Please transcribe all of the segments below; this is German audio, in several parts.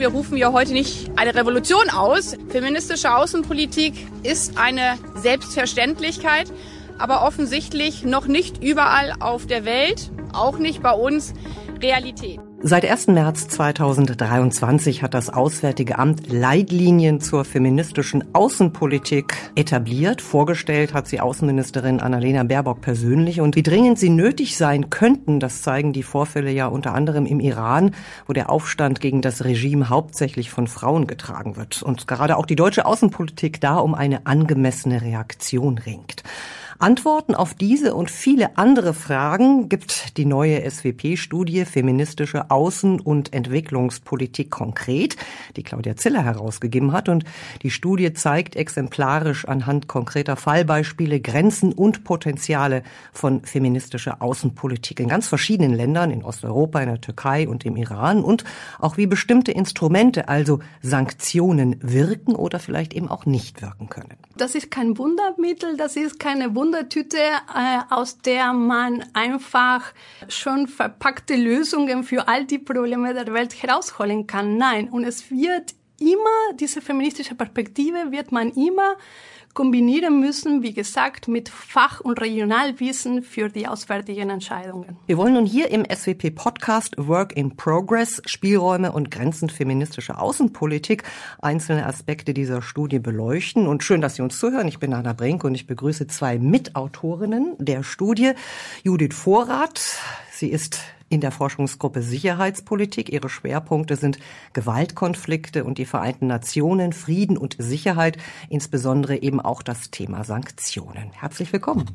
Wir rufen ja heute nicht eine Revolution aus. Feministische Außenpolitik ist eine Selbstverständlichkeit, aber offensichtlich noch nicht überall auf der Welt, auch nicht bei uns, Realität. Seit 1. März 2023 hat das Auswärtige Amt Leitlinien zur feministischen Außenpolitik etabliert. Vorgestellt hat sie Außenministerin Annalena Baerbock persönlich. Und wie dringend sie nötig sein könnten, das zeigen die Vorfälle ja unter anderem im Iran, wo der Aufstand gegen das Regime hauptsächlich von Frauen getragen wird. Und gerade auch die deutsche Außenpolitik da um eine angemessene Reaktion ringt. Antworten auf diese und viele andere Fragen gibt die neue SWP-Studie Feministische Außen- und Entwicklungspolitik konkret, die Claudia Ziller herausgegeben hat. Und die Studie zeigt exemplarisch anhand konkreter Fallbeispiele Grenzen und Potenziale von feministischer Außenpolitik in ganz verschiedenen Ländern, in Osteuropa, in der Türkei und im Iran und auch wie bestimmte Instrumente, also Sanktionen wirken oder vielleicht eben auch nicht wirken können. Das ist kein Wundermittel, das ist keine Wunder Wundertüte, äh, aus der man einfach schon verpackte Lösungen für all die Probleme der Welt herausholen kann. Nein, und es wird immer, diese feministische Perspektive wird man immer kombinieren müssen, wie gesagt, mit Fach- und Regionalwissen für die auswärtigen Entscheidungen. Wir wollen nun hier im SWP-Podcast Work in Progress, Spielräume und Grenzen feministischer Außenpolitik einzelne Aspekte dieser Studie beleuchten. Und schön, dass Sie uns zuhören. Ich bin Anna Brink und ich begrüße zwei Mitautorinnen der Studie. Judith Vorrath. Sie ist in der Forschungsgruppe Sicherheitspolitik. Ihre Schwerpunkte sind Gewaltkonflikte und die Vereinten Nationen, Frieden und Sicherheit, insbesondere eben auch das Thema Sanktionen. Herzlich willkommen.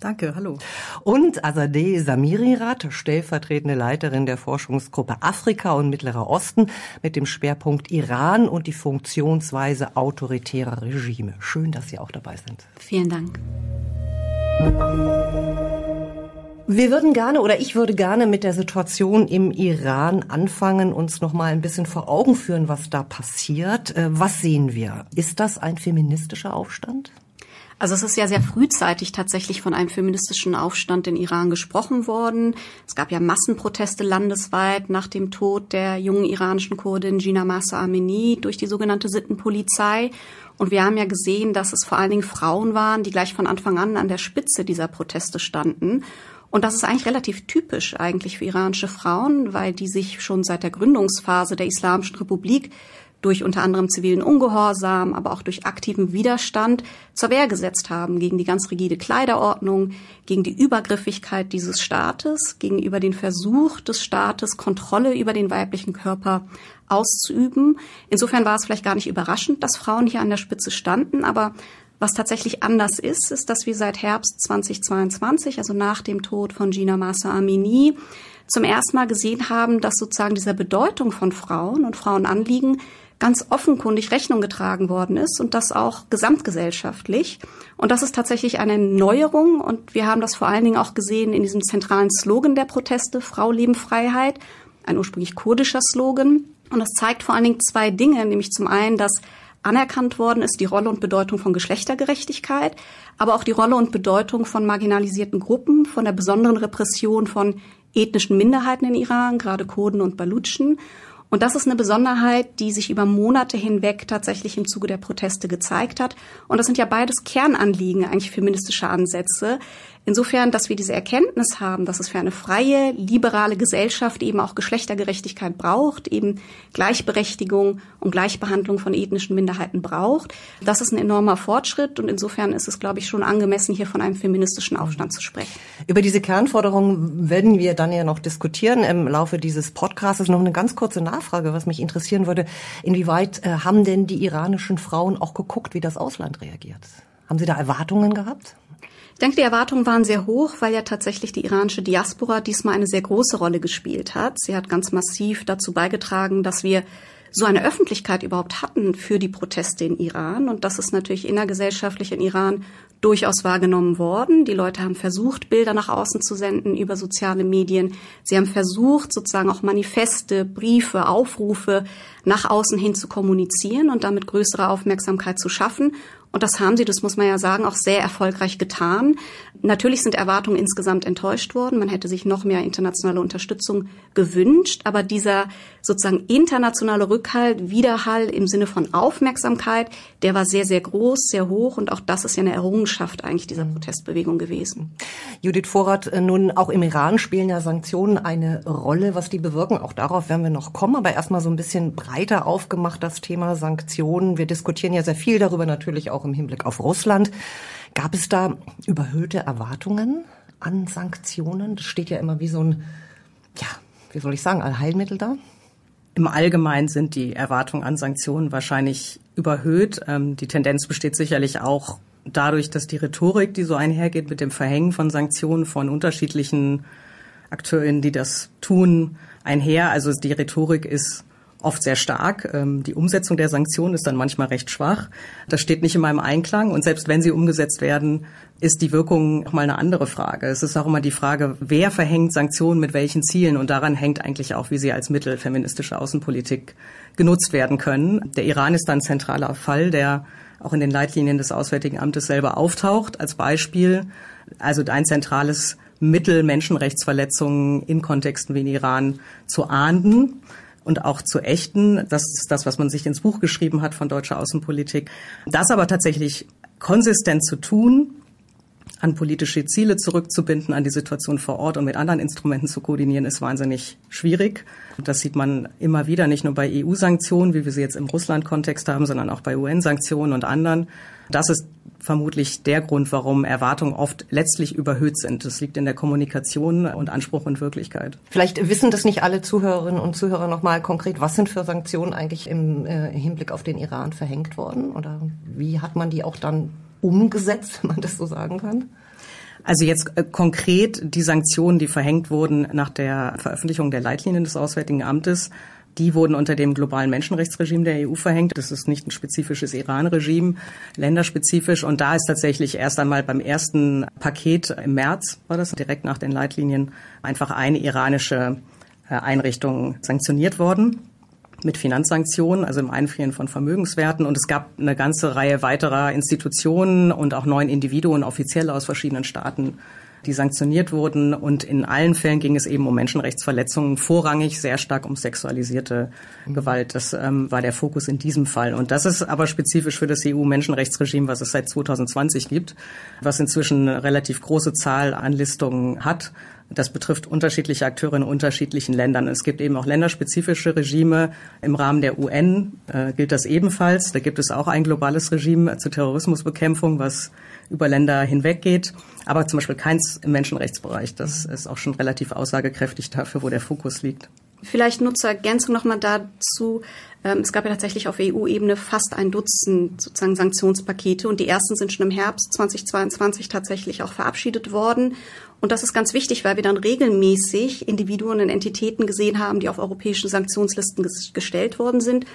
Danke, hallo. Und Azadeh Samirirat, stellvertretende Leiterin der Forschungsgruppe Afrika und Mittlerer Osten mit dem Schwerpunkt Iran und die Funktionsweise autoritärer Regime. Schön, dass Sie auch dabei sind. Vielen Dank. Wir würden gerne oder ich würde gerne mit der Situation im Iran anfangen, uns noch mal ein bisschen vor Augen führen, was da passiert. Äh, was sehen wir? Ist das ein feministischer Aufstand? Also es ist ja sehr frühzeitig tatsächlich von einem feministischen Aufstand in Iran gesprochen worden. Es gab ja Massenproteste landesweit nach dem Tod der jungen iranischen Kurdin Gina Masa Amini durch die sogenannte Sittenpolizei. Und wir haben ja gesehen, dass es vor allen Dingen Frauen waren, die gleich von Anfang an an der Spitze dieser Proteste standen. Und das ist eigentlich relativ typisch eigentlich für iranische Frauen, weil die sich schon seit der Gründungsphase der Islamischen Republik durch unter anderem zivilen Ungehorsam, aber auch durch aktiven Widerstand zur Wehr gesetzt haben gegen die ganz rigide Kleiderordnung, gegen die Übergriffigkeit dieses Staates, gegenüber den Versuch des Staates, Kontrolle über den weiblichen Körper auszuüben. Insofern war es vielleicht gar nicht überraschend, dass Frauen hier an der Spitze standen, aber was tatsächlich anders ist, ist, dass wir seit Herbst 2022, also nach dem Tod von Gina Massa Amini, zum ersten Mal gesehen haben, dass sozusagen dieser Bedeutung von Frauen und Frauenanliegen ganz offenkundig Rechnung getragen worden ist und das auch gesamtgesellschaftlich. Und das ist tatsächlich eine Neuerung und wir haben das vor allen Dingen auch gesehen in diesem zentralen Slogan der Proteste, Frau, Leben, Freiheit, ein ursprünglich kurdischer Slogan. Und das zeigt vor allen Dingen zwei Dinge, nämlich zum einen, dass anerkannt worden ist die Rolle und Bedeutung von Geschlechtergerechtigkeit, aber auch die Rolle und Bedeutung von marginalisierten Gruppen, von der besonderen Repression von ethnischen Minderheiten in Iran, gerade Kurden und Balutschen. Und das ist eine Besonderheit, die sich über Monate hinweg tatsächlich im Zuge der Proteste gezeigt hat. Und das sind ja beides Kernanliegen eigentlich feministischer Ansätze, Insofern, dass wir diese Erkenntnis haben, dass es für eine freie, liberale Gesellschaft eben auch Geschlechtergerechtigkeit braucht, eben Gleichberechtigung und Gleichbehandlung von ethnischen Minderheiten braucht, das ist ein enormer Fortschritt und insofern ist es, glaube ich, schon angemessen, hier von einem feministischen Aufstand zu sprechen. Über diese Kernforderungen werden wir dann ja noch diskutieren im Laufe dieses Podcasts. Noch eine ganz kurze Nachfrage, was mich interessieren würde. Inwieweit äh, haben denn die iranischen Frauen auch geguckt, wie das Ausland reagiert? Haben Sie da Erwartungen gehabt? Ich denke, die Erwartungen waren sehr hoch, weil ja tatsächlich die iranische Diaspora diesmal eine sehr große Rolle gespielt hat. Sie hat ganz massiv dazu beigetragen, dass wir so eine Öffentlichkeit überhaupt hatten für die Proteste in Iran. Und das ist natürlich innergesellschaftlich in Iran durchaus wahrgenommen worden. Die Leute haben versucht, Bilder nach außen zu senden über soziale Medien. Sie haben versucht, sozusagen auch Manifeste, Briefe, Aufrufe nach außen hin zu kommunizieren und damit größere Aufmerksamkeit zu schaffen. Und das haben sie, das muss man ja sagen, auch sehr erfolgreich getan. Natürlich sind Erwartungen insgesamt enttäuscht worden. Man hätte sich noch mehr internationale Unterstützung gewünscht. Aber dieser sozusagen internationale Rückhalt, Widerhall im Sinne von Aufmerksamkeit, der war sehr, sehr groß, sehr hoch und auch das ist ja eine Errungenschaft eigentlich dieser Protestbewegung gewesen. Judith Vorrat, äh, nun auch im Iran spielen ja Sanktionen eine Rolle, was die bewirken. Auch darauf werden wir noch kommen, aber erstmal so ein bisschen breiter aufgemacht das Thema Sanktionen. Wir diskutieren ja sehr viel darüber, natürlich auch im Hinblick auf Russland. Gab es da überhöhte Erwartungen an Sanktionen? Das steht ja immer wie so ein, ja, wie soll ich sagen, Allheilmittel da? Im Allgemeinen sind die Erwartungen an Sanktionen wahrscheinlich überhöht. Ähm, die Tendenz besteht sicherlich auch dadurch, dass die Rhetorik, die so einhergeht mit dem Verhängen von Sanktionen von unterschiedlichen Akteuren, die das tun, einher. Also die Rhetorik ist oft sehr stark. Ähm, die Umsetzung der Sanktionen ist dann manchmal recht schwach. Das steht nicht in meinem Einklang. Und selbst wenn sie umgesetzt werden, ist die Wirkung noch mal eine andere Frage. Es ist auch immer die Frage, wer verhängt Sanktionen mit welchen Zielen? Und daran hängt eigentlich auch, wie sie als Mittel feministischer Außenpolitik genutzt werden können. Der Iran ist ein zentraler Fall, der auch in den Leitlinien des Auswärtigen Amtes selber auftaucht als Beispiel. Also ein zentrales Mittel, Menschenrechtsverletzungen in Kontexten wie in Iran zu ahnden und auch zu ächten. Das ist das, was man sich ins Buch geschrieben hat von deutscher Außenpolitik. Das aber tatsächlich konsistent zu tun, an politische Ziele zurückzubinden, an die Situation vor Ort und mit anderen Instrumenten zu koordinieren, ist wahnsinnig schwierig. Das sieht man immer wieder, nicht nur bei EU-Sanktionen, wie wir sie jetzt im Russland-Kontext haben, sondern auch bei UN-Sanktionen und anderen. Das ist vermutlich der Grund, warum Erwartungen oft letztlich überhöht sind. Das liegt in der Kommunikation und Anspruch und Wirklichkeit. Vielleicht wissen das nicht alle Zuhörerinnen und Zuhörer noch mal konkret. Was sind für Sanktionen eigentlich im äh, Hinblick auf den Iran verhängt worden? Oder wie hat man die auch dann umgesetzt, wenn man das so sagen kann? Also jetzt äh, konkret die Sanktionen, die verhängt wurden nach der Veröffentlichung der Leitlinien des Auswärtigen Amtes, die wurden unter dem globalen Menschenrechtsregime der EU verhängt. Das ist nicht ein spezifisches Iran-Regime, länderspezifisch. Und da ist tatsächlich erst einmal beim ersten Paket im März, war das direkt nach den Leitlinien, einfach eine iranische äh, Einrichtung sanktioniert worden mit Finanzsanktionen, also im Einfrieren von Vermögenswerten. Und es gab eine ganze Reihe weiterer Institutionen und auch neun Individuen offiziell aus verschiedenen Staaten, die sanktioniert wurden. Und in allen Fällen ging es eben um Menschenrechtsverletzungen, vorrangig sehr stark um sexualisierte mhm. Gewalt. Das ähm, war der Fokus in diesem Fall. Und das ist aber spezifisch für das EU-Menschenrechtsregime, was es seit 2020 gibt, was inzwischen eine relativ große Zahl an Listungen hat. Das betrifft unterschiedliche Akteure in unterschiedlichen Ländern. Es gibt eben auch länderspezifische Regime. Im Rahmen der UN äh, gilt das ebenfalls. Da gibt es auch ein globales Regime zur Terrorismusbekämpfung, was über Länder hinweggeht, aber zum Beispiel keins im Menschenrechtsbereich. Das ist auch schon relativ aussagekräftig dafür, wo der Fokus liegt. Vielleicht nur zur Ergänzung nochmal dazu. Ähm, es gab ja tatsächlich auf EU-Ebene fast ein Dutzend sozusagen Sanktionspakete und die ersten sind schon im Herbst 2022 tatsächlich auch verabschiedet worden. Und das ist ganz wichtig, weil wir dann regelmäßig Individuen und Entitäten gesehen haben, die auf europäischen Sanktionslisten gestellt worden sind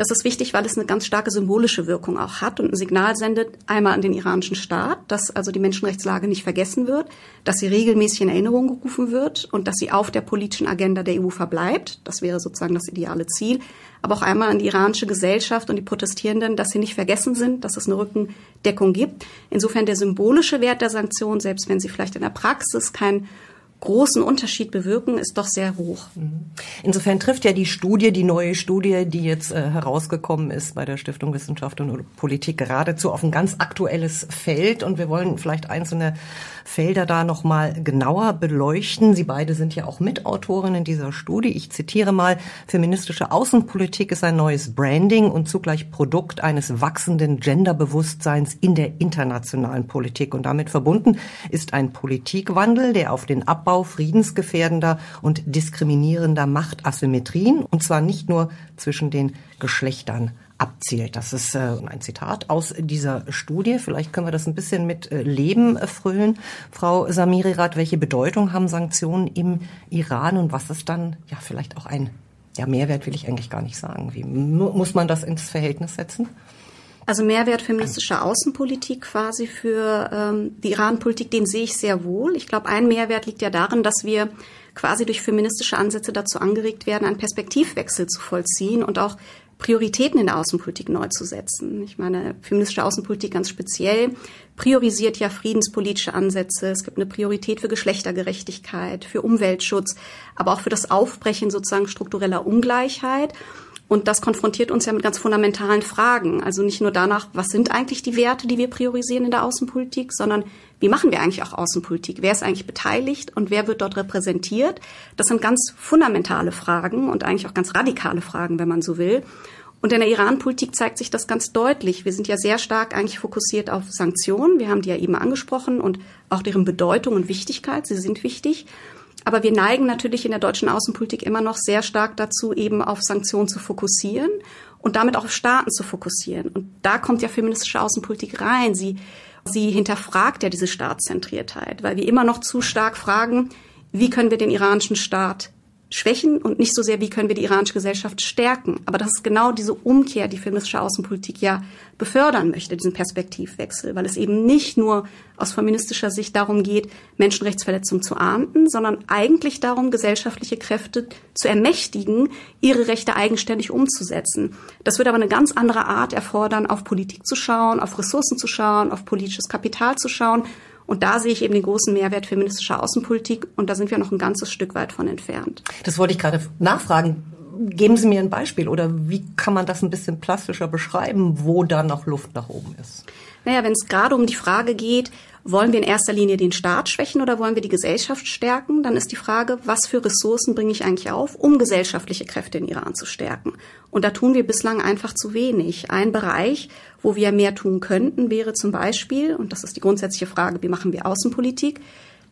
das ist wichtig, weil es eine ganz starke symbolische Wirkung auch hat und ein Signal sendet einmal an den iranischen Staat, dass also die Menschenrechtslage nicht vergessen wird, dass sie regelmäßig in Erinnerung gerufen wird und dass sie auf der politischen Agenda der EU verbleibt. Das wäre sozusagen das ideale Ziel. Aber auch einmal an die iranische Gesellschaft und die Protestierenden, dass sie nicht vergessen sind, dass es eine Rückendeckung gibt. Insofern der symbolische Wert der Sanktionen, selbst wenn sie vielleicht in der Praxis kein großen Unterschied bewirken, ist doch sehr hoch. Mhm. Insofern trifft ja die Studie, die neue Studie, die jetzt äh, herausgekommen ist bei der Stiftung Wissenschaft und Politik, geradezu auf ein ganz aktuelles Feld. Und wir wollen vielleicht einzelne Felder da nochmal genauer beleuchten. Sie beide sind ja auch Mitautorinnen dieser Studie. Ich zitiere mal, feministische Außenpolitik ist ein neues Branding und zugleich Produkt eines wachsenden Genderbewusstseins in der internationalen Politik. Und damit verbunden ist ein Politikwandel, der auf den Abbau friedensgefährdender und diskriminierender Machtasymmetrien, und zwar nicht nur zwischen den Geschlechtern abzielt. Das ist äh, ein Zitat aus dieser Studie. Vielleicht können wir das ein bisschen mit äh, Leben erfüllen. Frau Samirirat, welche Bedeutung haben Sanktionen im Iran und was ist dann ja vielleicht auch ein ja, Mehrwert will ich eigentlich gar nicht sagen. Wie muss man das ins Verhältnis setzen? Also Mehrwert feministischer Außenpolitik quasi für ähm, die Iran-Politik, den sehe ich sehr wohl. Ich glaube, ein Mehrwert liegt ja darin, dass wir quasi durch feministische Ansätze dazu angeregt werden, einen Perspektivwechsel zu vollziehen und auch Prioritäten in der Außenpolitik neu zu setzen. Ich meine, feministische Außenpolitik ganz speziell priorisiert ja friedenspolitische Ansätze. Es gibt eine Priorität für Geschlechtergerechtigkeit, für Umweltschutz, aber auch für das Aufbrechen sozusagen struktureller Ungleichheit. Und das konfrontiert uns ja mit ganz fundamentalen Fragen. Also nicht nur danach, was sind eigentlich die Werte, die wir priorisieren in der Außenpolitik, sondern wie machen wir eigentlich auch Außenpolitik? Wer ist eigentlich beteiligt und wer wird dort repräsentiert? Das sind ganz fundamentale Fragen und eigentlich auch ganz radikale Fragen, wenn man so will. Und in der Iran-Politik zeigt sich das ganz deutlich. Wir sind ja sehr stark eigentlich fokussiert auf Sanktionen. Wir haben die ja eben angesprochen und auch deren Bedeutung und Wichtigkeit. Sie sind wichtig. Aber wir neigen natürlich in der deutschen Außenpolitik immer noch sehr stark dazu, eben auf Sanktionen zu fokussieren und damit auch auf Staaten zu fokussieren. Und da kommt ja feministische Außenpolitik rein. Sie, sie hinterfragt ja diese Staatszentriertheit, weil wir immer noch zu stark fragen, wie können wir den iranischen Staat schwächen und nicht so sehr, wie können wir die iranische Gesellschaft stärken. Aber das ist genau diese Umkehr, die feministische Außenpolitik ja befördern möchte, diesen Perspektivwechsel, weil es eben nicht nur aus feministischer Sicht darum geht, Menschenrechtsverletzungen zu ahnden, sondern eigentlich darum, gesellschaftliche Kräfte zu ermächtigen, ihre Rechte eigenständig umzusetzen. Das wird aber eine ganz andere Art erfordern, auf Politik zu schauen, auf Ressourcen zu schauen, auf politisches Kapital zu schauen und da sehe ich eben den großen Mehrwert feministischer Außenpolitik und da sind wir noch ein ganzes Stück weit von entfernt. Das wollte ich gerade nachfragen. Geben Sie mir ein Beispiel oder wie kann man das ein bisschen plastischer beschreiben, wo da noch Luft nach oben ist? Naja, wenn es gerade um die Frage geht, wollen wir in erster Linie den Staat schwächen oder wollen wir die Gesellschaft stärken? Dann ist die Frage, was für Ressourcen bringe ich eigentlich auf, um gesellschaftliche Kräfte in Iran zu stärken? Und da tun wir bislang einfach zu wenig. Ein Bereich, wo wir mehr tun könnten, wäre zum Beispiel, und das ist die grundsätzliche Frage, wie machen wir Außenpolitik,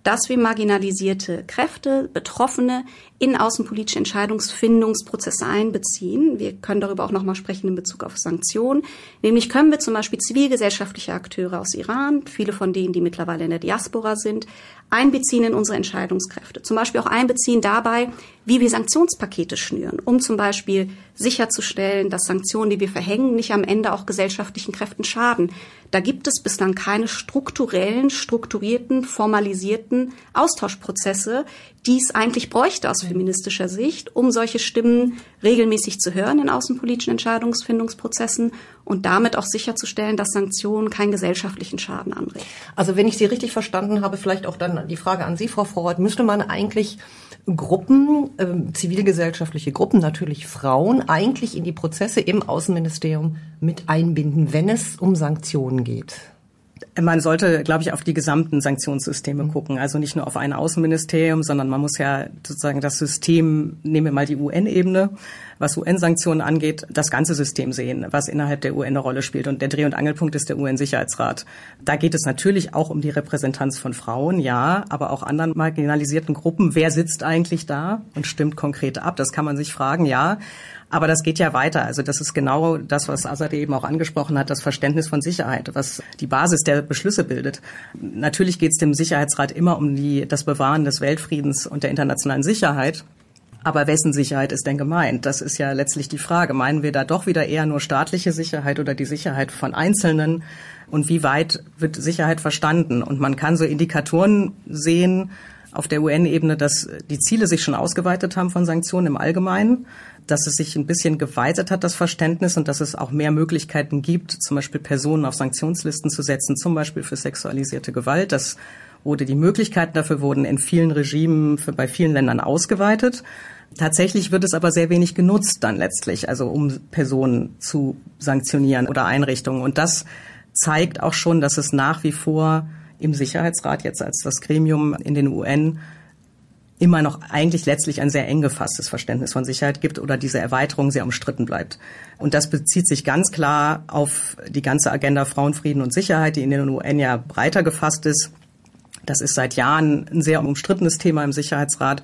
dass wir marginalisierte Kräfte, Betroffene in außenpolitische Entscheidungsfindungsprozesse einbeziehen. Wir können darüber auch nochmal sprechen in Bezug auf Sanktionen. Nämlich können wir zum Beispiel zivilgesellschaftliche Akteure aus Iran, viele von denen, die mittlerweile in der Diaspora sind, einbeziehen in unsere Entscheidungskräfte. Zum Beispiel auch einbeziehen dabei, wie wir Sanktionspakete schnüren, um zum Beispiel sicherzustellen, dass Sanktionen, die wir verhängen, nicht am Ende auch gesellschaftlichen Kräften schaden. Da gibt es bislang keine strukturellen, strukturierten, formalisierten Austauschprozesse, die es eigentlich bräuchte aus feministischer Sicht, um solche Stimmen regelmäßig zu hören in außenpolitischen Entscheidungsfindungsprozessen und damit auch sicherzustellen, dass Sanktionen keinen gesellschaftlichen Schaden anregen. Also wenn ich Sie richtig verstanden habe, vielleicht auch dann die Frage an Sie, Frau Vorrat, müsste man eigentlich Gruppen, äh, zivilgesellschaftliche Gruppen, natürlich Frauen, eigentlich in die Prozesse im Außenministerium mit einbinden, wenn es um Sanktionen geht? Man sollte, glaube ich, auf die gesamten Sanktionssysteme mhm. gucken. Also nicht nur auf ein Außenministerium, sondern man muss ja sozusagen das System, nehmen wir mal die UN-Ebene, was UN-Sanktionen angeht, das ganze System sehen, was innerhalb der UN eine Rolle spielt. Und der Dreh- und Angelpunkt ist der UN-Sicherheitsrat. Da geht es natürlich auch um die Repräsentanz von Frauen, ja, aber auch anderen marginalisierten Gruppen. Wer sitzt eigentlich da und stimmt konkret ab? Das kann man sich fragen, ja. Aber das geht ja weiter. Also das ist genau das, was Azad eben auch angesprochen hat, das Verständnis von Sicherheit, was die Basis der Beschlüsse bildet. Natürlich geht es dem Sicherheitsrat immer um die, das Bewahren des Weltfriedens und der internationalen Sicherheit. Aber wessen Sicherheit ist denn gemeint? Das ist ja letztlich die Frage. Meinen wir da doch wieder eher nur staatliche Sicherheit oder die Sicherheit von Einzelnen? Und wie weit wird Sicherheit verstanden? Und man kann so Indikatoren sehen auf der UN-Ebene, dass die Ziele sich schon ausgeweitet haben von Sanktionen im Allgemeinen dass es sich ein bisschen geweitet hat, das Verständnis, und dass es auch mehr Möglichkeiten gibt, zum Beispiel Personen auf Sanktionslisten zu setzen, zum Beispiel für sexualisierte Gewalt. Das wurde, die Möglichkeiten dafür wurden in vielen Regimen für, bei vielen Ländern ausgeweitet. Tatsächlich wird es aber sehr wenig genutzt dann letztlich, also um Personen zu sanktionieren oder Einrichtungen. Und das zeigt auch schon, dass es nach wie vor im Sicherheitsrat jetzt als das Gremium in den UN immer noch eigentlich letztlich ein sehr eng gefasstes Verständnis von Sicherheit gibt oder diese Erweiterung sehr umstritten bleibt. Und das bezieht sich ganz klar auf die ganze Agenda Frauenfrieden und Sicherheit, die in den UN ja breiter gefasst ist. Das ist seit Jahren ein sehr umstrittenes Thema im Sicherheitsrat.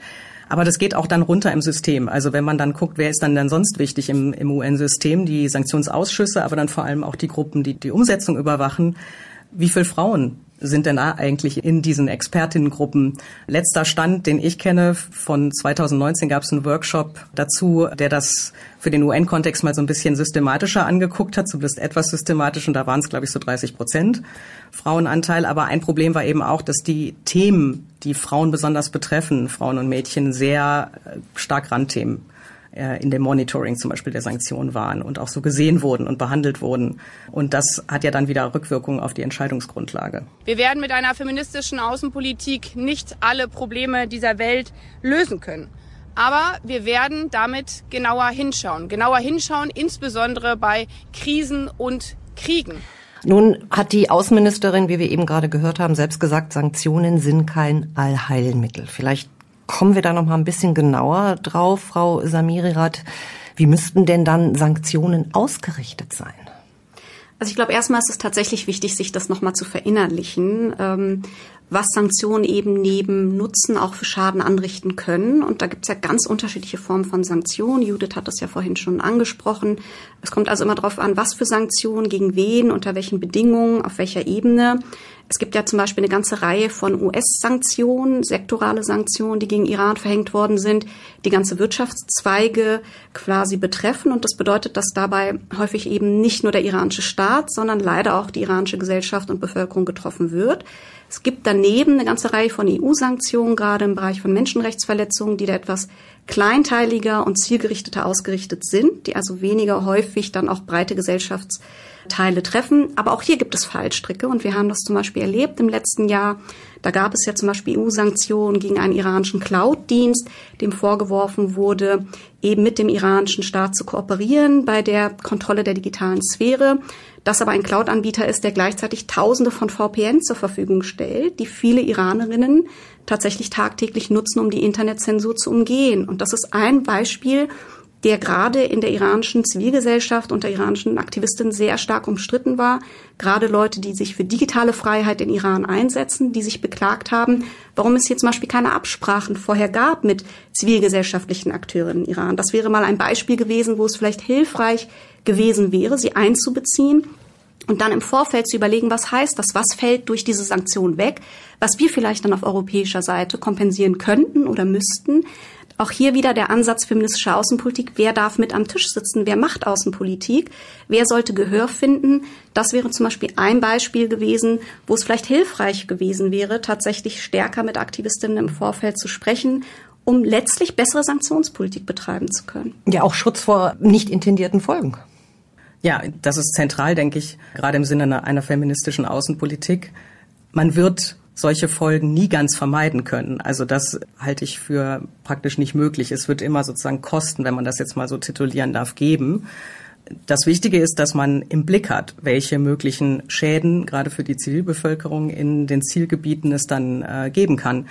Aber das geht auch dann runter im System. Also wenn man dann guckt, wer ist dann denn sonst wichtig im, im UN-System? Die Sanktionsausschüsse, aber dann vor allem auch die Gruppen, die die Umsetzung überwachen. Wie viele Frauen sind denn da eigentlich in diesen Expertinnengruppen? Letzter Stand, den ich kenne, von 2019 gab es einen Workshop dazu, der das für den UN-Kontext mal so ein bisschen systematischer angeguckt hat, zumindest etwas systematisch, und da waren es, glaube ich, so 30 Prozent Frauenanteil. Aber ein Problem war eben auch, dass die Themen, die Frauen besonders betreffen, Frauen und Mädchen, sehr äh, stark Randthemen äh, in dem Monitoring zum Beispiel der Sanktionen waren und auch so gesehen wurden und behandelt wurden. Und das hat ja dann wieder Rückwirkungen auf die Entscheidungsgrundlage. Wir werden mit einer feministischen Außenpolitik nicht alle Probleme dieser Welt lösen können. Aber wir werden damit genauer hinschauen. Genauer hinschauen, insbesondere bei Krisen und Kriegen. Nun hat die Außenministerin, wie wir eben gerade gehört haben, selbst gesagt, Sanktionen sind kein Allheilmittel. Vielleicht kommen wir da noch mal ein bisschen genauer drauf, Frau Samirirat. Wie müssten denn dann Sanktionen ausgerichtet sein? Also ich glaube, erstmal ist es tatsächlich wichtig, sich das nochmal zu verinnerlichen. Ähm, was Sanktionen eben neben Nutzen auch für Schaden anrichten können. Und da gibt es ja ganz unterschiedliche Formen von Sanktionen. Judith hat das ja vorhin schon angesprochen. Es kommt also immer darauf an, was für Sanktionen, gegen wen, unter welchen Bedingungen, auf welcher Ebene. Es gibt ja zum Beispiel eine ganze Reihe von US-Sanktionen, sektorale Sanktionen, die gegen Iran verhängt worden sind, die ganze Wirtschaftszweige quasi betreffen. Und das bedeutet, dass dabei häufig eben nicht nur der iranische Staat, sondern leider auch die iranische Gesellschaft und Bevölkerung getroffen wird. Es gibt daneben eine ganze Reihe von EU-Sanktionen, gerade im Bereich von Menschenrechtsverletzungen, die da etwas kleinteiliger und zielgerichteter ausgerichtet sind, die also weniger häufig dann auch breite Gesellschaftsteile treffen. Aber auch hier gibt es Fallstricke und wir haben das zum Beispiel erlebt im letzten Jahr. Da gab es ja zum Beispiel EU-Sanktionen gegen einen iranischen Cloud-Dienst, dem vorgeworfen wurde, eben mit dem iranischen Staat zu kooperieren bei der Kontrolle der digitalen Sphäre das aber ein Cloud-Anbieter ist, der gleichzeitig Tausende von VPN zur Verfügung stellt, die viele Iranerinnen tatsächlich tagtäglich nutzen, um die Internetzensur zu umgehen. Und das ist ein Beispiel, der gerade in der iranischen Zivilgesellschaft unter iranischen Aktivistinnen sehr stark umstritten war. Gerade Leute, die sich für digitale Freiheit in Iran einsetzen, die sich beklagt haben, warum es hier zum Beispiel keine Absprachen vorher gab mit zivilgesellschaftlichen Akteuren in Iran. Das wäre mal ein Beispiel gewesen, wo es vielleicht hilfreich gewesen wäre, sie einzubeziehen und dann im Vorfeld zu überlegen, was heißt das, was fällt durch diese Sanktion weg, was wir vielleicht dann auf europäischer Seite kompensieren könnten oder müssten. Auch hier wieder der Ansatz feministischer Außenpolitik. Wer darf mit am Tisch sitzen? Wer macht Außenpolitik? Wer sollte Gehör finden? Das wäre zum Beispiel ein Beispiel gewesen, wo es vielleicht hilfreich gewesen wäre, tatsächlich stärker mit Aktivistinnen im Vorfeld zu sprechen um letztlich bessere Sanktionspolitik betreiben zu können. Ja, auch Schutz vor nicht intendierten Folgen. Ja, das ist zentral, denke ich, gerade im Sinne einer, einer feministischen Außenpolitik. Man wird solche Folgen nie ganz vermeiden können. Also das halte ich für praktisch nicht möglich. Es wird immer sozusagen Kosten, wenn man das jetzt mal so titulieren darf, geben. Das Wichtige ist, dass man im Blick hat, welche möglichen Schäden gerade für die Zivilbevölkerung in den Zielgebieten es dann äh, geben kann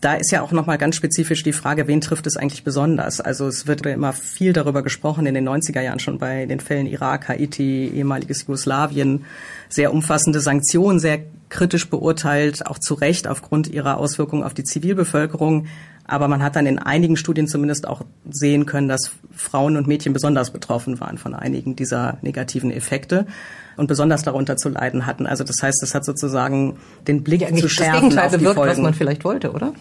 da ist ja auch nochmal ganz spezifisch die Frage, wen trifft es eigentlich besonders? Also es wird immer viel darüber gesprochen in den 90er Jahren schon bei den Fällen Irak, Haiti, ehemaliges Jugoslawien, sehr umfassende Sanktionen, sehr kritisch beurteilt, auch zu Recht aufgrund ihrer Auswirkungen auf die Zivilbevölkerung. Aber man hat dann in einigen Studien zumindest auch sehen können, dass Frauen und Mädchen besonders betroffen waren von einigen dieser negativen Effekte und besonders darunter zu leiden hatten. Also das heißt, das hat sozusagen den Blick ja, zu schärfen das Gegenteil auf die bewirkt, Folgen. was man vielleicht wollte, oder?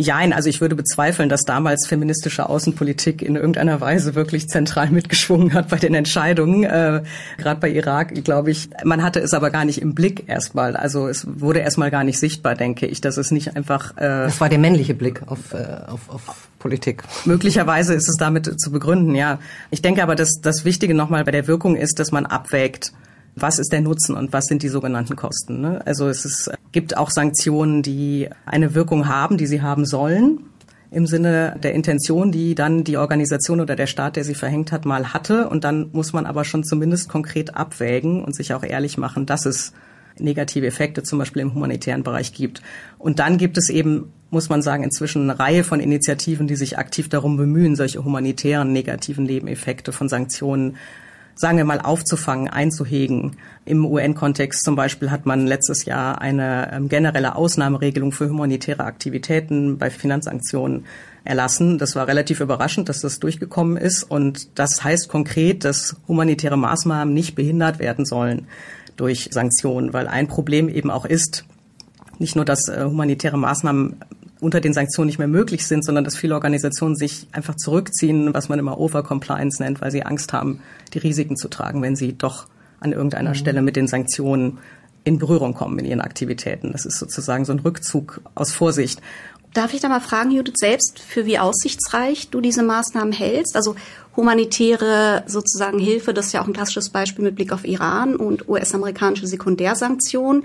Jein, also ich würde bezweifeln, dass damals feministische Außenpolitik in irgendeiner Weise wirklich zentral mitgeschwungen hat bei den Entscheidungen. Äh, Gerade bei Irak, glaube ich, man hatte es aber gar nicht im Blick erstmal. Also es wurde erstmal gar nicht sichtbar, denke ich, dass es nicht einfach. Äh, das war der männliche Blick auf, äh, auf, auf Politik. Möglicherweise ist es damit zu begründen, ja. Ich denke aber, dass das Wichtige nochmal bei der Wirkung ist, dass man abwägt was ist der Nutzen und was sind die sogenannten Kosten. Ne? Also es ist, gibt auch Sanktionen, die eine Wirkung haben, die sie haben sollen im Sinne der Intention, die dann die Organisation oder der Staat, der sie verhängt hat, mal hatte. Und dann muss man aber schon zumindest konkret abwägen und sich auch ehrlich machen, dass es negative Effekte zum Beispiel im humanitären Bereich gibt. Und dann gibt es eben, muss man sagen, inzwischen eine Reihe von Initiativen, die sich aktiv darum bemühen, solche humanitären negativen Nebeneffekte von Sanktionen sagen wir mal, aufzufangen, einzuhegen. Im UN-Kontext zum Beispiel hat man letztes Jahr eine ähm, generelle Ausnahmeregelung für humanitäre Aktivitäten bei Finanzsanktionen erlassen. Das war relativ überraschend, dass das durchgekommen ist. Und das heißt konkret, dass humanitäre Maßnahmen nicht behindert werden sollen durch Sanktionen, weil ein Problem eben auch ist, nicht nur, dass äh, humanitäre Maßnahmen unter den Sanktionen nicht mehr möglich sind, sondern dass viele Organisationen sich einfach zurückziehen, was man immer Overcompliance nennt, weil sie Angst haben, die Risiken zu tragen, wenn sie doch an irgendeiner mhm. Stelle mit den Sanktionen in Berührung kommen in ihren Aktivitäten. Das ist sozusagen so ein Rückzug aus Vorsicht. Darf ich da mal fragen, Judith, selbst für wie aussichtsreich du diese Maßnahmen hältst? Also humanitäre sozusagen Hilfe, das ist ja auch ein klassisches Beispiel mit Blick auf Iran und US-amerikanische Sekundärsanktionen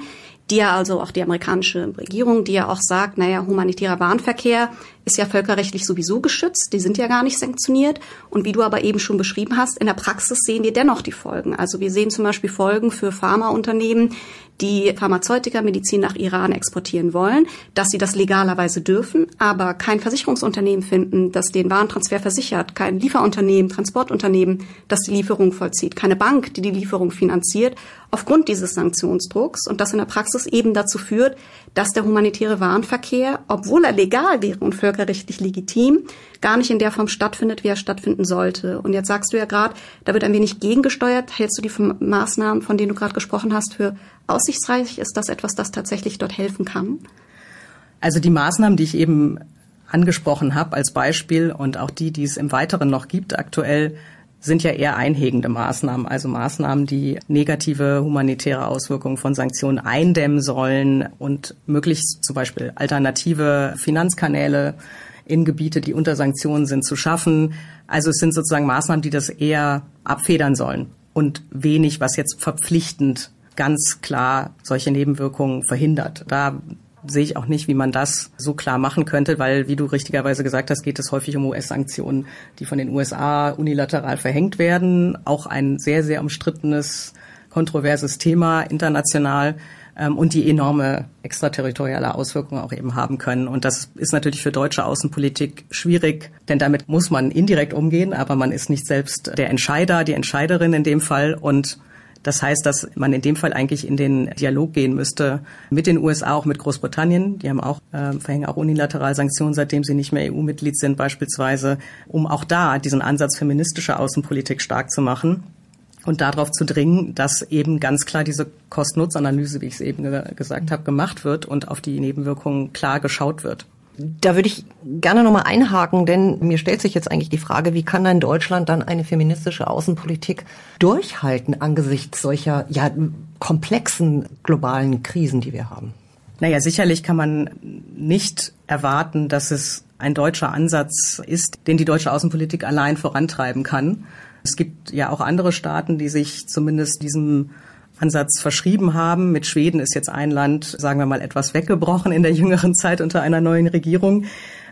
die ja also auch die amerikanische Regierung, die ja auch sagt, naja, humanitärer Warenverkehr ist ja völkerrechtlich sowieso geschützt, die sind ja gar nicht sanktioniert. Und wie du aber eben schon beschrieben hast, in der Praxis sehen wir dennoch die Folgen. Also wir sehen zum Beispiel Folgen für Pharmaunternehmen, die Pharmazeutika Medizin nach Iran exportieren wollen, dass sie das legalerweise dürfen, aber kein Versicherungsunternehmen finden, das den Warentransfer versichert, kein Lieferunternehmen, Transportunternehmen, das die Lieferung vollzieht, keine Bank, die die Lieferung finanziert, aufgrund dieses Sanktionsdrucks. Und das in der Praxis eben dazu führt, dass der humanitäre Warenverkehr, obwohl er legal wäre und völkerrechtlich legitim, gar nicht in der Form stattfindet, wie er stattfinden sollte. Und jetzt sagst du ja gerade, da wird ein wenig gegengesteuert. Hältst du die Maßnahmen, von denen du gerade gesprochen hast, für aussichtsreich? Ist das etwas, das tatsächlich dort helfen kann? Also die Maßnahmen, die ich eben angesprochen habe als Beispiel und auch die, die es im Weiteren noch gibt aktuell, sind ja eher einhegende Maßnahmen, also Maßnahmen, die negative humanitäre Auswirkungen von Sanktionen eindämmen sollen und möglichst zum Beispiel alternative Finanzkanäle in Gebiete, die unter Sanktionen sind, zu schaffen. Also es sind sozusagen Maßnahmen, die das eher abfedern sollen und wenig, was jetzt verpflichtend ganz klar solche Nebenwirkungen verhindert. Da sehe ich auch nicht, wie man das so klar machen könnte, weil, wie du richtigerweise gesagt hast, geht es häufig um US-Sanktionen, die von den USA unilateral verhängt werden. Auch ein sehr, sehr umstrittenes, kontroverses Thema international und die enorme extraterritoriale Auswirkungen auch eben haben können. Und das ist natürlich für deutsche Außenpolitik schwierig, denn damit muss man indirekt umgehen, aber man ist nicht selbst der Entscheider, die Entscheiderin in dem Fall und das heißt, dass man in dem Fall eigentlich in den Dialog gehen müsste mit den USA, auch mit Großbritannien. Die haben auch, äh, verhängen auch unilateral Sanktionen, seitdem sie nicht mehr EU-Mitglied sind beispielsweise, um auch da diesen Ansatz feministischer Außenpolitik stark zu machen und darauf zu dringen, dass eben ganz klar diese Kost-Nutz-Analyse, wie ich es eben gesagt habe, gemacht wird und auf die Nebenwirkungen klar geschaut wird. Da würde ich gerne nochmal einhaken, denn mir stellt sich jetzt eigentlich die Frage, wie kann denn Deutschland dann eine feministische Außenpolitik durchhalten angesichts solcher ja, komplexen globalen Krisen, die wir haben? Naja, sicherlich kann man nicht erwarten, dass es ein deutscher Ansatz ist, den die deutsche Außenpolitik allein vorantreiben kann. Es gibt ja auch andere Staaten, die sich zumindest diesem Ansatz verschrieben haben. Mit Schweden ist jetzt ein Land, sagen wir mal, etwas weggebrochen in der jüngeren Zeit unter einer neuen Regierung.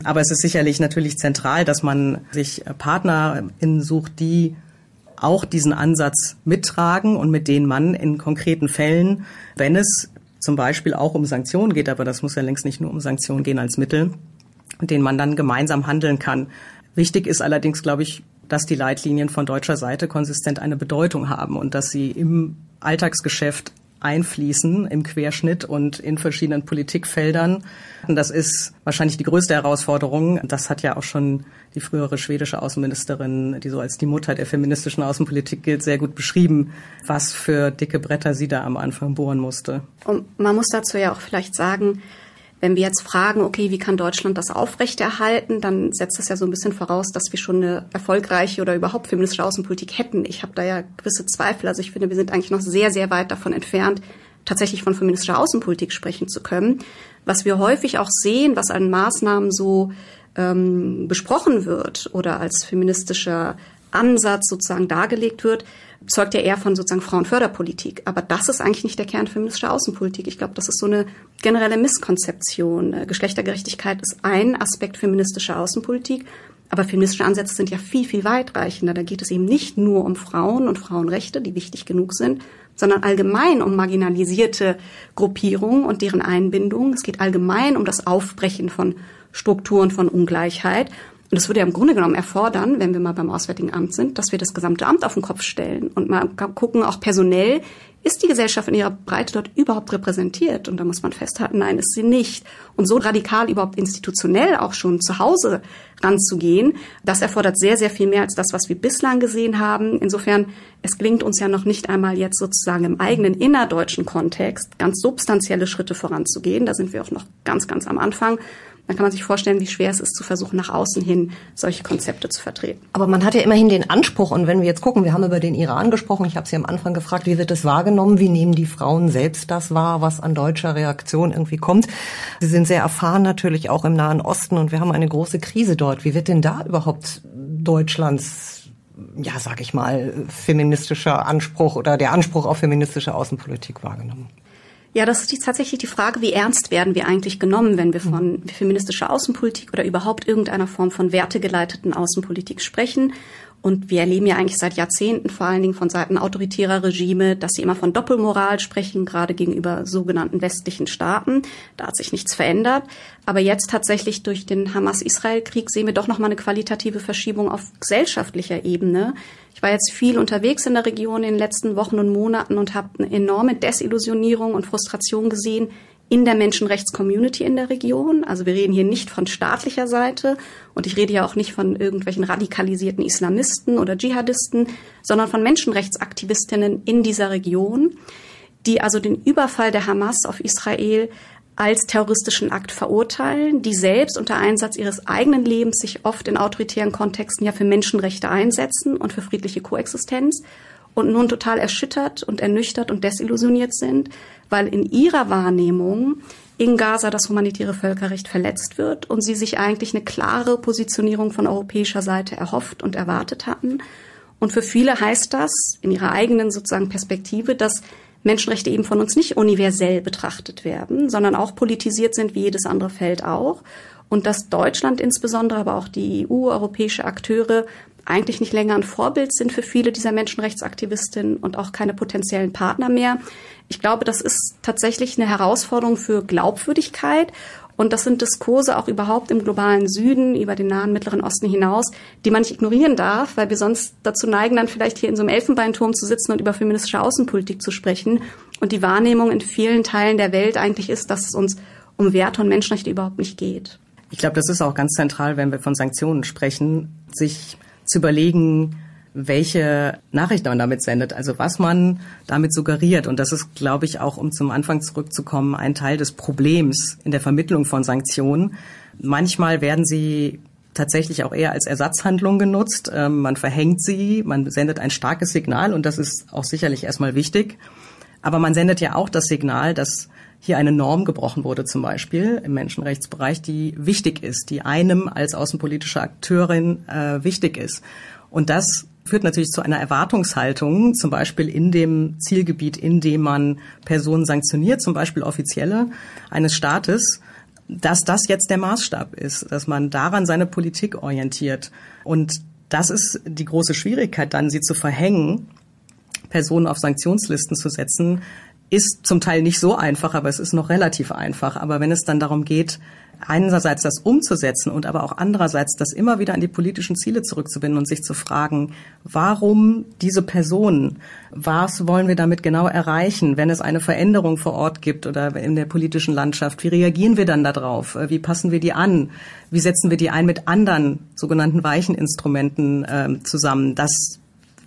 Aber es ist sicherlich natürlich zentral, dass man sich PartnerInnen sucht, die auch diesen Ansatz mittragen und mit denen man in konkreten Fällen, wenn es zum Beispiel auch um Sanktionen geht, aber das muss ja längst nicht nur um Sanktionen gehen als Mittel, mit denen man dann gemeinsam handeln kann. Wichtig ist allerdings, glaube ich, dass die Leitlinien von deutscher Seite konsistent eine Bedeutung haben und dass sie im Alltagsgeschäft einfließen im Querschnitt und in verschiedenen Politikfeldern. Und das ist wahrscheinlich die größte Herausforderung. Das hat ja auch schon die frühere schwedische Außenministerin, die so als die Mutter der feministischen Außenpolitik gilt, sehr gut beschrieben, was für dicke Bretter sie da am Anfang bohren musste. Und man muss dazu ja auch vielleicht sagen, wenn wir jetzt fragen, okay, wie kann Deutschland das aufrechterhalten, dann setzt das ja so ein bisschen voraus, dass wir schon eine erfolgreiche oder überhaupt feministische Außenpolitik hätten. Ich habe da ja gewisse Zweifel. Also ich finde, wir sind eigentlich noch sehr, sehr weit davon entfernt, tatsächlich von feministischer Außenpolitik sprechen zu können. Was wir häufig auch sehen, was an Maßnahmen so ähm, besprochen wird oder als feministischer Ansatz sozusagen dargelegt wird, zeugt ja eher von sozusagen Frauenförderpolitik. Aber das ist eigentlich nicht der Kern feministischer Außenpolitik. Ich glaube, das ist so eine generelle Misskonzeption. Äh, Geschlechtergerechtigkeit ist ein Aspekt feministischer Außenpolitik. Aber feministische Ansätze sind ja viel, viel weitreichender. Da geht es eben nicht nur um Frauen und Frauenrechte, die wichtig genug sind, sondern allgemein um marginalisierte Gruppierungen und deren Einbindung. Es geht allgemein um das Aufbrechen von Strukturen von Ungleichheit. Und das würde ja im Grunde genommen erfordern, wenn wir mal beim Auswärtigen Amt sind, dass wir das gesamte Amt auf den Kopf stellen und mal gucken, auch personell, ist die Gesellschaft in ihrer Breite dort überhaupt repräsentiert? Und da muss man festhalten, nein, ist sie nicht. Und so radikal überhaupt institutionell auch schon zu Hause ranzugehen, das erfordert sehr, sehr viel mehr als das, was wir bislang gesehen haben. Insofern, es gelingt uns ja noch nicht einmal jetzt sozusagen im eigenen innerdeutschen Kontext ganz substanzielle Schritte voranzugehen. Da sind wir auch noch ganz, ganz am Anfang dann kann man sich vorstellen, wie schwer es ist, zu versuchen, nach außen hin solche Konzepte zu vertreten. Aber man hat ja immerhin den Anspruch, und wenn wir jetzt gucken, wir haben über den Iran gesprochen, ich habe Sie am Anfang gefragt, wie wird das wahrgenommen, wie nehmen die Frauen selbst das wahr, was an deutscher Reaktion irgendwie kommt. Sie sind sehr erfahren natürlich auch im Nahen Osten und wir haben eine große Krise dort. Wie wird denn da überhaupt Deutschlands ja, sag ich mal, feministischer Anspruch oder der Anspruch auf feministische Außenpolitik wahrgenommen? Ja, das ist die, tatsächlich die Frage, wie ernst werden wir eigentlich genommen, wenn wir von feministischer Außenpolitik oder überhaupt irgendeiner Form von wertegeleiteten Außenpolitik sprechen. Und wir erleben ja eigentlich seit Jahrzehnten, vor allen Dingen von Seiten autoritärer Regime, dass sie immer von Doppelmoral sprechen, gerade gegenüber sogenannten westlichen Staaten. Da hat sich nichts verändert. Aber jetzt tatsächlich durch den Hamas-Israel-Krieg sehen wir doch nochmal eine qualitative Verschiebung auf gesellschaftlicher Ebene. Ich war jetzt viel unterwegs in der Region in den letzten Wochen und Monaten und habe eine enorme Desillusionierung und Frustration gesehen, in der Menschenrechtscommunity in der Region. Also wir reden hier nicht von staatlicher Seite und ich rede ja auch nicht von irgendwelchen radikalisierten Islamisten oder Dschihadisten, sondern von Menschenrechtsaktivistinnen in dieser Region, die also den Überfall der Hamas auf Israel als terroristischen Akt verurteilen, die selbst unter Einsatz ihres eigenen Lebens sich oft in autoritären Kontexten ja für Menschenrechte einsetzen und für friedliche Koexistenz und nun total erschüttert und ernüchtert und desillusioniert sind, weil in ihrer Wahrnehmung in Gaza das humanitäre Völkerrecht verletzt wird und sie sich eigentlich eine klare Positionierung von europäischer Seite erhofft und erwartet hatten. Und für viele heißt das in ihrer eigenen sozusagen Perspektive, dass Menschenrechte eben von uns nicht universell betrachtet werden, sondern auch politisiert sind wie jedes andere Feld auch. Und dass Deutschland insbesondere, aber auch die EU, europäische Akteure eigentlich nicht länger ein Vorbild sind für viele dieser Menschenrechtsaktivistinnen und auch keine potenziellen Partner mehr. Ich glaube, das ist tatsächlich eine Herausforderung für Glaubwürdigkeit. Und das sind Diskurse auch überhaupt im globalen Süden, über den nahen Mittleren Osten hinaus, die man nicht ignorieren darf, weil wir sonst dazu neigen, dann vielleicht hier in so einem Elfenbeinturm zu sitzen und über feministische Außenpolitik zu sprechen. Und die Wahrnehmung in vielen Teilen der Welt eigentlich ist, dass es uns um Werte und Menschenrechte überhaupt nicht geht. Ich glaube, das ist auch ganz zentral, wenn wir von Sanktionen sprechen, sich zu überlegen, welche Nachricht man damit sendet, also was man damit suggeriert. Und das ist, glaube ich, auch, um zum Anfang zurückzukommen, ein Teil des Problems in der Vermittlung von Sanktionen. Manchmal werden sie tatsächlich auch eher als Ersatzhandlung genutzt. Ähm, man verhängt sie, man sendet ein starkes Signal und das ist auch sicherlich erstmal wichtig. Aber man sendet ja auch das Signal, dass hier eine Norm gebrochen wurde, zum Beispiel im Menschenrechtsbereich, die wichtig ist, die einem als außenpolitische Akteurin äh, wichtig ist. Und das führt natürlich zu einer Erwartungshaltung, zum Beispiel in dem Zielgebiet, in dem man Personen sanktioniert, zum Beispiel Offizielle eines Staates, dass das jetzt der Maßstab ist, dass man daran seine Politik orientiert. Und das ist die große Schwierigkeit dann, sie zu verhängen, Personen auf Sanktionslisten zu setzen, ist zum Teil nicht so einfach, aber es ist noch relativ einfach. Aber wenn es dann darum geht, einerseits das umzusetzen und aber auch andererseits das immer wieder an die politischen Ziele zurückzubinden und sich zu fragen, warum diese Personen, was wollen wir damit genau erreichen, wenn es eine Veränderung vor Ort gibt oder in der politischen Landschaft, wie reagieren wir dann darauf, wie passen wir die an, wie setzen wir die ein mit anderen sogenannten weichen Instrumenten äh, zusammen, das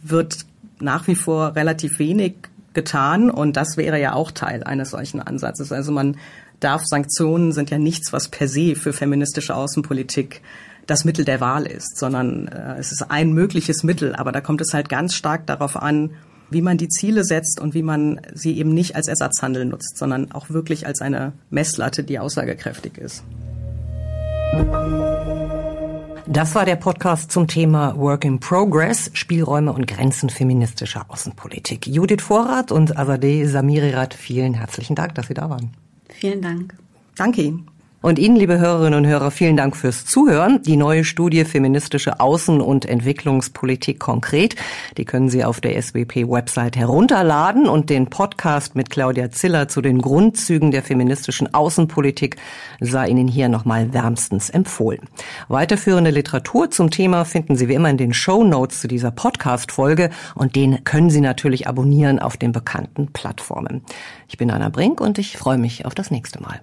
wird nach wie vor relativ wenig getan und das wäre ja auch Teil eines solchen Ansatzes. Also man darf Sanktionen sind ja nichts, was per se für feministische Außenpolitik das Mittel der Wahl ist, sondern äh, es ist ein mögliches Mittel, aber da kommt es halt ganz stark darauf an, wie man die Ziele setzt und wie man sie eben nicht als Ersatzhandel nutzt, sondern auch wirklich als eine Messlatte, die aussagekräftig ist. Das war der Podcast zum Thema Work in Progress, Spielräume und Grenzen feministischer Außenpolitik. Judith Vorrat und Azadeh Samirirat, vielen herzlichen Dank, dass Sie da waren. Vielen Dank. Danke Ihnen. Und Ihnen, liebe Hörerinnen und Hörer, vielen Dank fürs Zuhören. Die neue Studie Feministische Außen- und Entwicklungspolitik konkret, die können Sie auf der SWP-Website herunterladen und den Podcast mit Claudia Ziller zu den Grundzügen der feministischen Außenpolitik sei Ihnen hier nochmal wärmstens empfohlen. Weiterführende Literatur zum Thema finden Sie wie immer in den Show Notes zu dieser Podcast-Folge und den können Sie natürlich abonnieren auf den bekannten Plattformen. Ich bin Anna Brink und ich freue mich auf das nächste Mal.